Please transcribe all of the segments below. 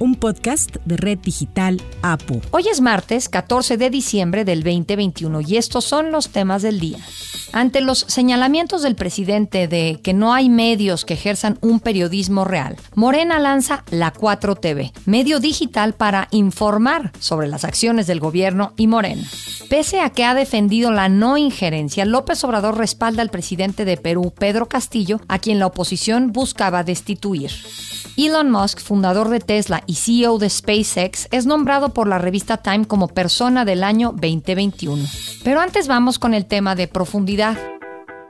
un podcast de Red Digital APU. Hoy es martes 14 de diciembre del 2021 y estos son los temas del día. Ante los señalamientos del presidente de que no hay medios que ejerzan un periodismo real, Morena lanza la 4TV, medio digital para informar sobre las acciones del gobierno y Morena. Pese a que ha defendido la no injerencia, López Obrador respalda al presidente de Perú, Pedro Castillo, a quien la oposición buscaba destituir. Elon Musk, fundador de Tesla y CEO de SpaceX, es nombrado por la revista Time como persona del año 2021. Pero antes vamos con el tema de profundidad.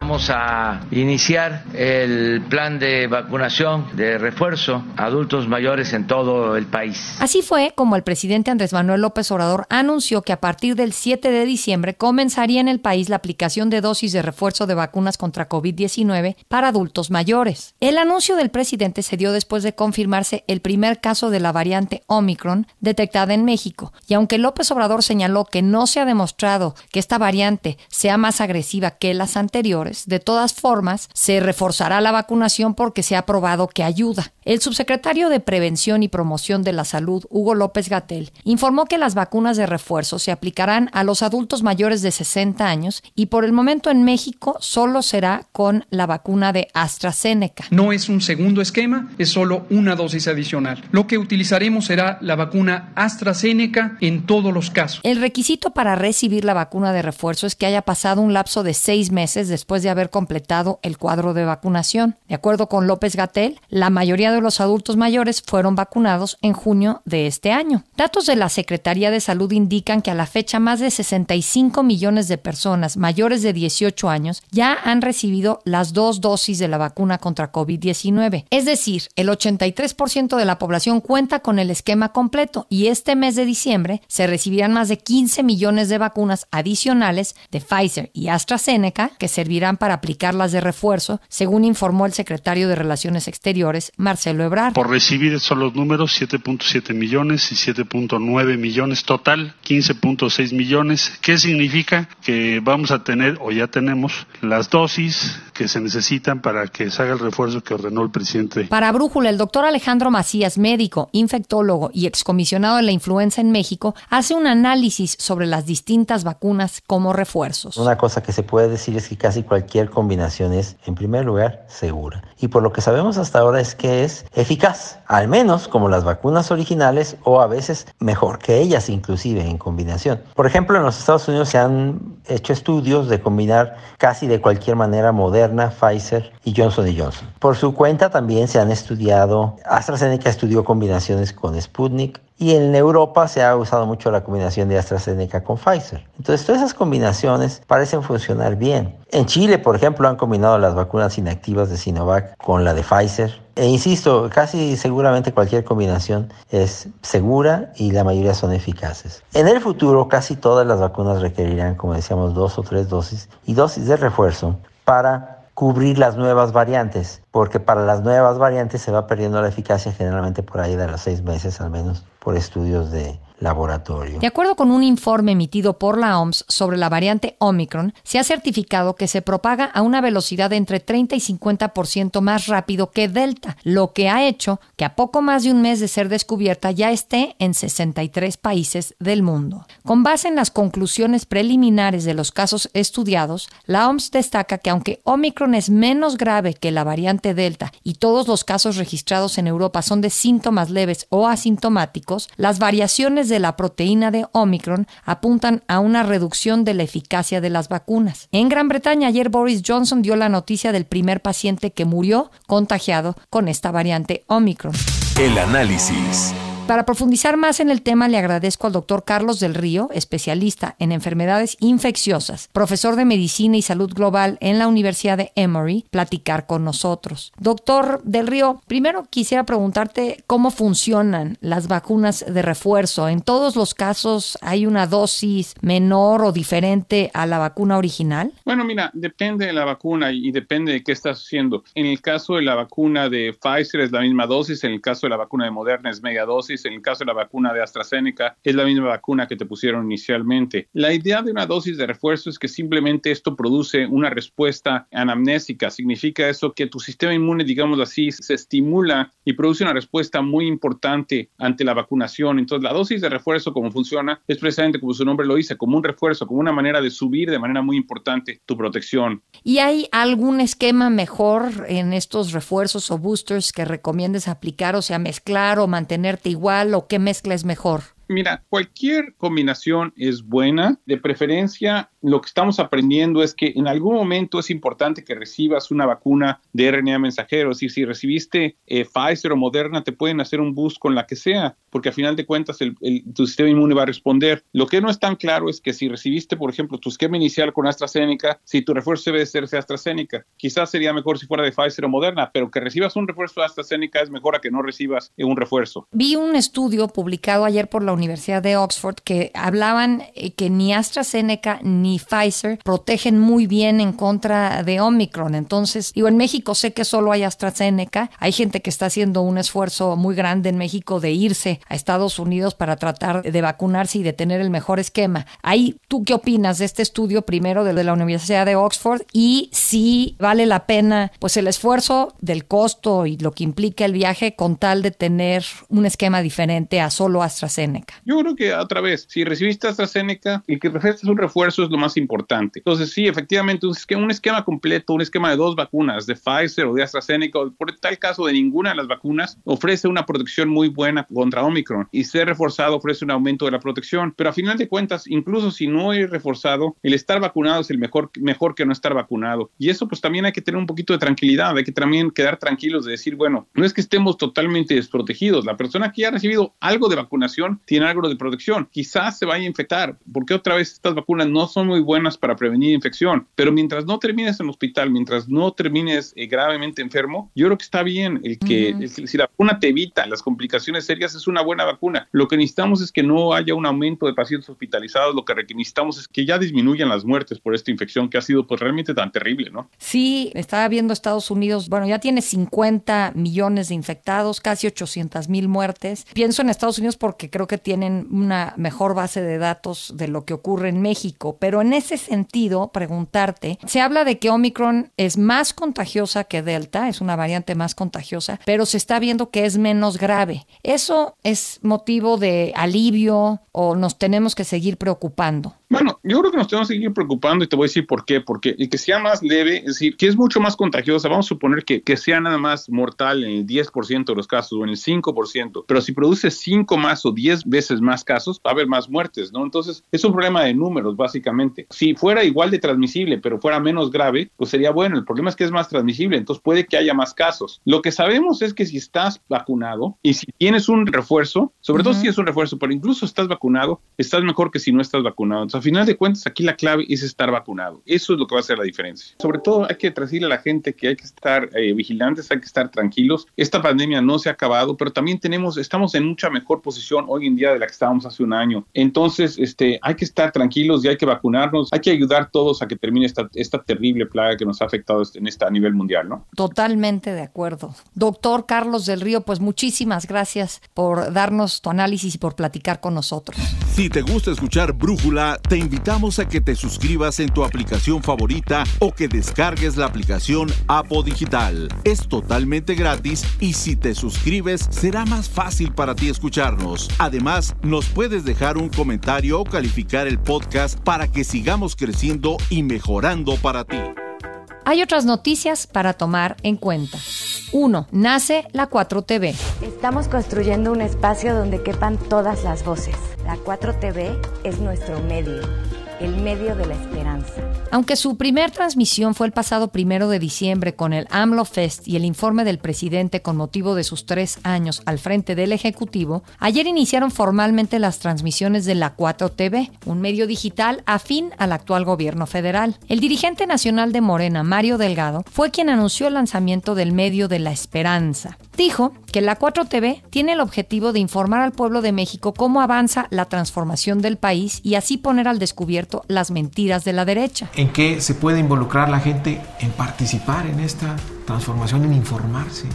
Vamos a iniciar el plan de vacunación de refuerzo a adultos mayores en todo el país. Así fue como el presidente Andrés Manuel López Obrador anunció que a partir del 7 de diciembre comenzaría en el país la aplicación de dosis de refuerzo de vacunas contra COVID-19 para adultos mayores. El anuncio del presidente se dio después de confirmarse el primer caso de la variante Omicron detectada en México. Y aunque López Obrador señaló que no se ha demostrado que esta variante sea más agresiva que las anteriores, de todas formas, se reforzará la vacunación porque se ha probado que ayuda. El subsecretario de Prevención y Promoción de la Salud, Hugo López Gatel, informó que las vacunas de refuerzo se aplicarán a los adultos mayores de 60 años y por el momento en México solo será con la vacuna de AstraZeneca. No es un segundo esquema, es solo una dosis adicional. Lo que utilizaremos será la vacuna AstraZeneca en todos los casos. El requisito para recibir la vacuna de refuerzo es que haya pasado un lapso de seis meses después de de haber completado el cuadro de vacunación. De acuerdo con López Gatel, la mayoría de los adultos mayores fueron vacunados en junio de este año. Datos de la Secretaría de Salud indican que a la fecha más de 65 millones de personas mayores de 18 años ya han recibido las dos dosis de la vacuna contra COVID-19. Es decir, el 83% de la población cuenta con el esquema completo y este mes de diciembre se recibirán más de 15 millones de vacunas adicionales de Pfizer y AstraZeneca que servirán para aplicarlas de refuerzo, según informó el secretario de Relaciones Exteriores, Marcelo Ebrard. Por recibir son los números 7.7 millones y 7.9 millones total, 15.6 millones. ¿Qué significa? Que vamos a tener o ya tenemos las dosis que se necesitan para que se haga el refuerzo que ordenó el presidente. Para Brújula, el doctor Alejandro Macías, médico, infectólogo y excomisionado de la influenza en México, hace un análisis sobre las distintas vacunas como refuerzos. Una cosa que se puede decir es que casi cualquier cualquier combinación es, en primer lugar, segura. Y por lo que sabemos hasta ahora es que es eficaz, al menos como las vacunas originales o a veces mejor que ellas inclusive en combinación. Por ejemplo, en los Estados Unidos se han hecho estudios de combinar casi de cualquier manera Moderna, Pfizer y Johnson Johnson. Por su cuenta también se han estudiado, AstraZeneca estudió combinaciones con Sputnik, y en Europa se ha usado mucho la combinación de AstraZeneca con Pfizer. Entonces, todas esas combinaciones parecen funcionar bien. En Chile, por ejemplo, han combinado las vacunas inactivas de Sinovac con la de Pfizer. E insisto, casi seguramente cualquier combinación es segura y la mayoría son eficaces. En el futuro, casi todas las vacunas requerirán, como decíamos, dos o tres dosis y dosis de refuerzo para cubrir las nuevas variantes, porque para las nuevas variantes se va perdiendo la eficacia generalmente por ahí de los seis meses al menos por estudios de laboratorio. De acuerdo con un informe emitido por la OMS sobre la variante Omicron, se ha certificado que se propaga a una velocidad de entre 30 y 50% más rápido que Delta, lo que ha hecho que a poco más de un mes de ser descubierta ya esté en 63 países del mundo. Con base en las conclusiones preliminares de los casos estudiados, la OMS destaca que aunque Omicron es menos grave que la variante Delta y todos los casos registrados en Europa son de síntomas leves o asintomáticos, las variaciones de la proteína de Omicron apuntan a una reducción de la eficacia de las vacunas. En Gran Bretaña ayer Boris Johnson dio la noticia del primer paciente que murió contagiado con esta variante Omicron. El análisis. Para profundizar más en el tema, le agradezco al doctor Carlos del Río, especialista en enfermedades infecciosas, profesor de Medicina y Salud Global en la Universidad de Emory, platicar con nosotros. Doctor del Río, primero quisiera preguntarte cómo funcionan las vacunas de refuerzo. ¿En todos los casos hay una dosis menor o diferente a la vacuna original? Bueno, mira, depende de la vacuna y depende de qué estás haciendo. En el caso de la vacuna de Pfizer es la misma dosis, en el caso de la vacuna de Moderna es media dosis dosis, en el caso de la vacuna de AstraZeneca, es la misma vacuna que te pusieron inicialmente. La idea de una dosis de refuerzo es que simplemente esto produce una respuesta anamnésica. Significa eso que tu sistema inmune, digamos así, se estimula y produce una respuesta muy importante ante la vacunación. Entonces, la dosis de refuerzo, como funciona, es precisamente como su nombre lo dice, como un refuerzo, como una manera de subir de manera muy importante tu protección. ¿Y hay algún esquema mejor en estos refuerzos o boosters que recomiendes aplicar, o sea, mezclar o mantenerte igual, o qué mezcla es mejor? Mira, cualquier combinación es buena. De preferencia, lo que estamos aprendiendo es que en algún momento es importante que recibas una vacuna de RNA mensajero. Es decir, si recibiste eh, Pfizer o Moderna, te pueden hacer un boost con la que sea, porque al final de cuentas el, tu sistema inmune va a responder. Lo que no es tan claro es que si recibiste, por ejemplo, tu esquema inicial con AstraZeneca, si tu refuerzo debe ser AstraZeneca, quizás sería mejor si fuera de Pfizer o Moderna, pero que recibas un refuerzo de AstraZeneca es mejor a que no recibas un refuerzo. Vi un estudio publicado ayer por la Universidad de Oxford que hablaban eh, que ni AstraZeneca ni Pfizer protegen muy bien en contra de Omicron. Entonces, digo, en México sé que solo hay AstraZeneca. Hay gente que está haciendo un esfuerzo muy grande en México de irse a Estados Unidos para tratar de vacunarse y de tener el mejor esquema. Ahí, ¿tú qué opinas de este estudio primero de la Universidad de Oxford y si vale la pena pues el esfuerzo del costo y lo que implica el viaje con tal de tener un esquema diferente a solo AstraZeneca? Yo creo que otra vez, si recibiste AstraZeneca, y que recibes un refuerzo es lo más importante. Entonces, sí, efectivamente, un esquema, un esquema completo, un esquema de dos vacunas, de Pfizer o de AstraZeneca, o por tal caso de ninguna de las vacunas, ofrece una protección muy buena contra Omicron y ser reforzado ofrece un aumento de la protección. Pero a final de cuentas, incluso si no es reforzado, el estar vacunado es el mejor, mejor que no estar vacunado. Y eso pues también hay que tener un poquito de tranquilidad, hay que también quedar tranquilos de decir, bueno, no es que estemos totalmente desprotegidos, la persona que ya ha recibido algo de vacunación tiene algo de protección. Quizás se vaya a infectar, porque otra vez estas vacunas no son muy buenas para prevenir infección, pero mientras no termines en el hospital, mientras no termines eh, gravemente enfermo, yo creo que está bien el que si la vacuna te evita las complicaciones serias es una buena vacuna. Lo que necesitamos es que no haya un aumento de pacientes hospitalizados, lo que necesitamos es que ya disminuyan las muertes por esta infección que ha sido pues realmente tan terrible, ¿no? Sí, estaba viendo Estados Unidos, bueno, ya tiene 50 millones de infectados, casi 800 mil muertes. Pienso en Estados Unidos porque creo que tienen una mejor base de datos de lo que ocurre en México. Pero en ese sentido, preguntarte, se habla de que Omicron es más contagiosa que Delta, es una variante más contagiosa, pero se está viendo que es menos grave. ¿Eso es motivo de alivio o nos tenemos que seguir preocupando? Bueno, yo creo que nos tenemos que seguir preocupando y te voy a decir por qué. Porque el que sea más leve, es decir, que es mucho más contagiosa, vamos a suponer que, que sea nada más mortal en el 10% de los casos o en el 5%, pero si produce 5 más o 10 veces más casos, va a haber más muertes, ¿no? Entonces, es un problema de números, básicamente. Si fuera igual de transmisible, pero fuera menos grave, pues sería bueno. El problema es que es más transmisible, entonces puede que haya más casos. Lo que sabemos es que si estás vacunado y si tienes un refuerzo, sobre todo si es un refuerzo, pero incluso estás vacunado, estás mejor que si no estás vacunado. Entonces, a final de cuentas, aquí la clave es estar vacunado. Eso es lo que va a hacer la diferencia. Sobre todo, hay que decirle a la gente que hay que estar eh, vigilantes, hay que estar tranquilos. Esta pandemia no se ha acabado, pero también tenemos, estamos en mucha mejor posición hoy en día de la que estábamos hace un año. Entonces, este, hay que estar tranquilos y hay que vacunarnos. Hay que ayudar todos a que termine esta, esta terrible plaga que nos ha afectado en esta a nivel mundial, ¿no? Totalmente de acuerdo. Doctor Carlos del Río, pues muchísimas gracias por darnos tu análisis y por platicar con nosotros. Si te gusta escuchar Brújula, te invitamos a que te suscribas en tu aplicación favorita o que descargues la aplicación Apo Digital. Es totalmente gratis y si te suscribes será más fácil para ti escucharnos. Además, nos puedes dejar un comentario o calificar el podcast para que sigamos creciendo y mejorando para ti. Hay otras noticias para tomar en cuenta. 1. Nace la 4TV. Estamos construyendo un espacio donde quepan todas las voces. La 4TV es nuestro medio el medio de la esperanza. Aunque su primer transmisión fue el pasado primero de diciembre con el AMLO Fest y el informe del presidente con motivo de sus tres años al frente del Ejecutivo, ayer iniciaron formalmente las transmisiones de la 4TV, un medio digital afín al actual gobierno federal. El dirigente nacional de Morena, Mario Delgado, fue quien anunció el lanzamiento del medio de la esperanza. Dijo que la 4TV tiene el objetivo de informar al pueblo de México cómo avanza la transformación del país y así poner al descubierto las mentiras de la derecha. En qué se puede involucrar la gente en participar en esta transformación, en informarse,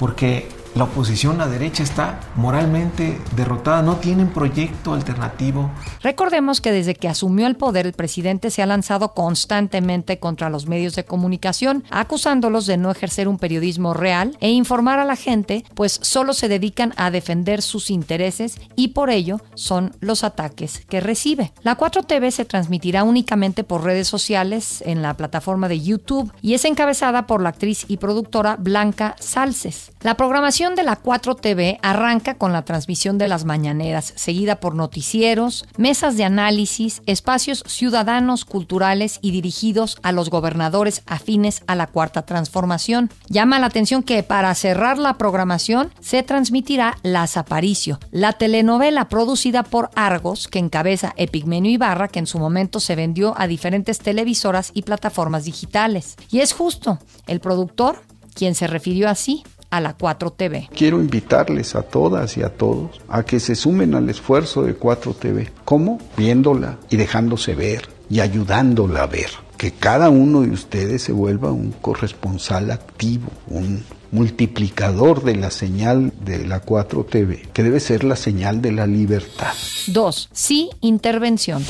porque la oposición, la derecha está moralmente derrotada, no tienen proyecto alternativo. Recordemos que desde que asumió el poder el presidente se ha lanzado constantemente contra los medios de comunicación, acusándolos de no ejercer un periodismo real e informar a la gente, pues solo se dedican a defender sus intereses y por ello son los ataques que recibe. La 4TV se transmitirá únicamente por redes sociales en la plataforma de YouTube y es encabezada por la actriz y productora Blanca Salces. La programación de la 4TV arranca con la transmisión de las mañaneras, seguida por noticieros, mesas de análisis, espacios ciudadanos, culturales y dirigidos a los gobernadores afines a la cuarta transformación. Llama la atención que para cerrar la programación se transmitirá Las Aparicio, la telenovela producida por Argos que encabeza Epigmenio Ibarra, que en su momento se vendió a diferentes televisoras y plataformas digitales. Y es justo, el productor quien se refirió así a la 4TV. Quiero invitarles a todas y a todos a que se sumen al esfuerzo de 4TV. ¿Cómo? Viéndola y dejándose ver y ayudándola a ver. Que cada uno de ustedes se vuelva un corresponsal activo, un multiplicador de la señal de la 4TV, que debe ser la señal de la libertad. 2. Sí, intervención.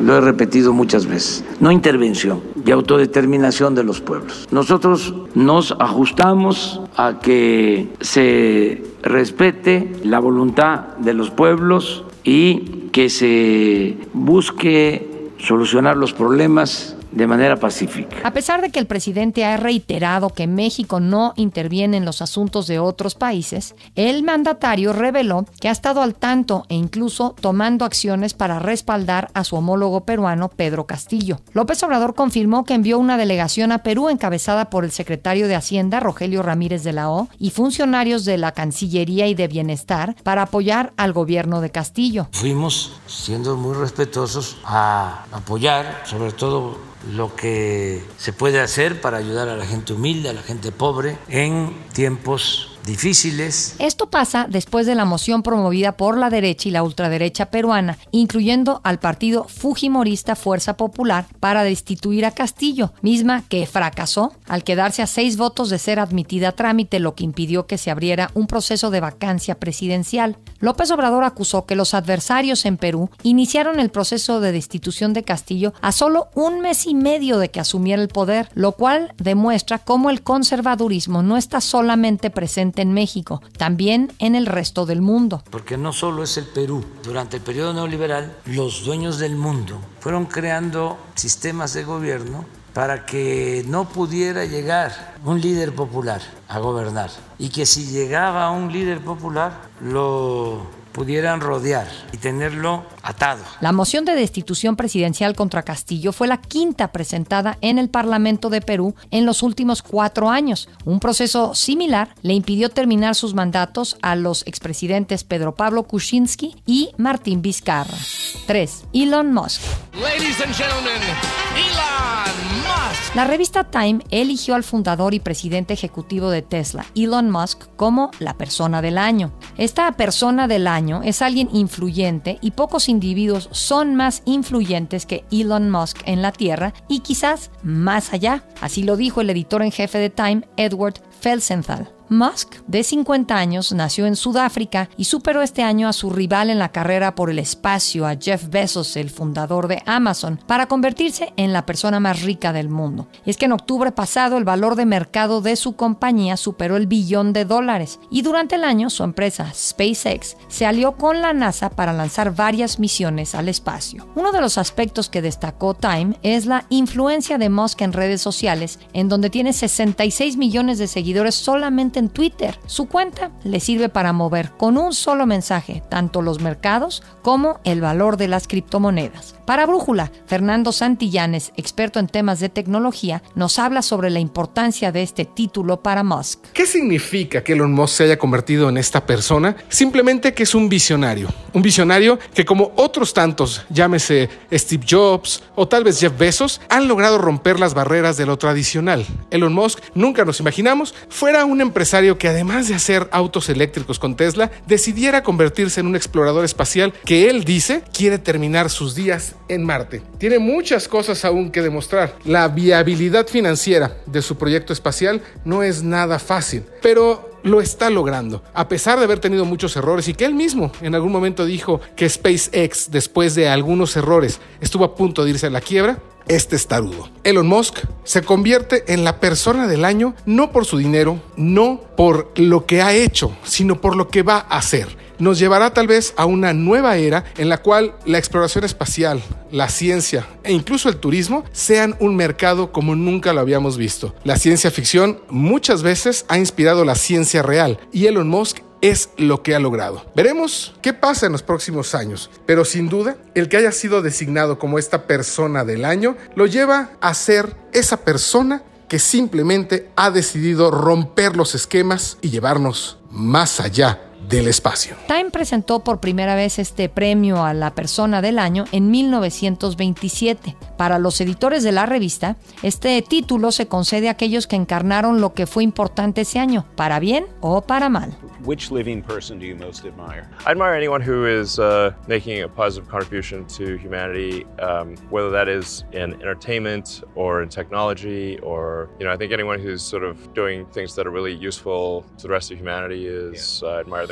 Lo he repetido muchas veces, no intervención y autodeterminación de los pueblos. Nosotros nos ajustamos a que se respete la voluntad de los pueblos y que se busque solucionar los problemas de manera pacífica. A pesar de que el presidente ha reiterado que México no interviene en los asuntos de otros países, el mandatario reveló que ha estado al tanto e incluso tomando acciones para respaldar a su homólogo peruano Pedro Castillo. López Obrador confirmó que envió una delegación a Perú encabezada por el secretario de Hacienda Rogelio Ramírez de la O y funcionarios de la Cancillería y de Bienestar para apoyar al gobierno de Castillo. Fuimos siendo muy respetuosos a apoyar, sobre todo lo que se puede hacer para ayudar a la gente humilde, a la gente pobre en tiempos difíciles. Esto pasa después de la moción promovida por la derecha y la ultraderecha peruana, incluyendo al partido Fujimorista Fuerza Popular para destituir a Castillo, misma que fracasó al quedarse a seis votos de ser admitida a trámite, lo que impidió que se abriera un proceso de vacancia presidencial. López Obrador acusó que los adversarios en Perú iniciaron el proceso de destitución de Castillo a solo un mes y medio de que asumiera el poder, lo cual demuestra cómo el conservadurismo no está solamente presente en México, también en el resto del mundo. Porque no solo es el Perú. Durante el periodo neoliberal, los dueños del mundo fueron creando sistemas de gobierno para que no pudiera llegar un líder popular a gobernar y que si llegaba un líder popular lo pudieran rodear y tenerlo atado. La moción de destitución presidencial contra Castillo fue la quinta presentada en el Parlamento de Perú en los últimos cuatro años. Un proceso similar le impidió terminar sus mandatos a los expresidentes Pedro Pablo Kuczynski y Martín Vizcarra. 3. Elon Musk. Ladies and gentlemen, Elon Musk. La revista Time eligió al fundador y presidente ejecutivo de Tesla, Elon Musk, como la persona del año. Esta persona del año es alguien influyente y pocos individuos son más influyentes que Elon Musk en la Tierra y quizás más allá. Así lo dijo el editor en jefe de Time, Edward Felsenthal. Musk, de 50 años, nació en Sudáfrica y superó este año a su rival en la carrera por el espacio, a Jeff Bezos, el fundador de Amazon, para convertirse en la persona más rica del mundo. Y es que en octubre pasado el valor de mercado de su compañía superó el billón de dólares y durante el año su empresa SpaceX se alió con la NASA para lanzar varias misiones al espacio. Uno de los aspectos que destacó Time es la influencia de Musk en redes sociales, en donde tiene 66 millones de seguidores solamente Twitter. Su cuenta le sirve para mover con un solo mensaje tanto los mercados como el valor de las criptomonedas. Para Brújula, Fernando Santillanes, experto en temas de tecnología, nos habla sobre la importancia de este título para Musk. ¿Qué significa que Elon Musk se haya convertido en esta persona? Simplemente que es un visionario. Un visionario que como otros tantos, llámese Steve Jobs o tal vez Jeff Bezos, han logrado romper las barreras de lo tradicional. Elon Musk, nunca nos imaginamos, fuera un empresario empresario que además de hacer autos eléctricos con Tesla, decidiera convertirse en un explorador espacial que él dice quiere terminar sus días en Marte. Tiene muchas cosas aún que demostrar. La viabilidad financiera de su proyecto espacial no es nada fácil, pero lo está logrando, a pesar de haber tenido muchos errores y que él mismo en algún momento dijo que SpaceX, después de algunos errores, estuvo a punto de irse a la quiebra. Este estarudo. Elon Musk se convierte en la persona del año no por su dinero, no por lo que ha hecho, sino por lo que va a hacer nos llevará tal vez a una nueva era en la cual la exploración espacial, la ciencia e incluso el turismo sean un mercado como nunca lo habíamos visto. La ciencia ficción muchas veces ha inspirado la ciencia real y Elon Musk es lo que ha logrado. Veremos qué pasa en los próximos años, pero sin duda el que haya sido designado como esta persona del año lo lleva a ser esa persona que simplemente ha decidido romper los esquemas y llevarnos más allá del espacio. Time presentó por primera vez este premio a la persona del año en 1927. Para los editores de la revista, este título se concede a aquellos que encarnaron lo que fue importante ese año, para bien o para mal. Which living person do you most admire? I admire anyone who is uh, making a positive contribution to humanity, um, whether that is in entertainment or in technology, or you know, I think anyone who's sort of doing things that are really useful to the rest of humanity is uh, admire.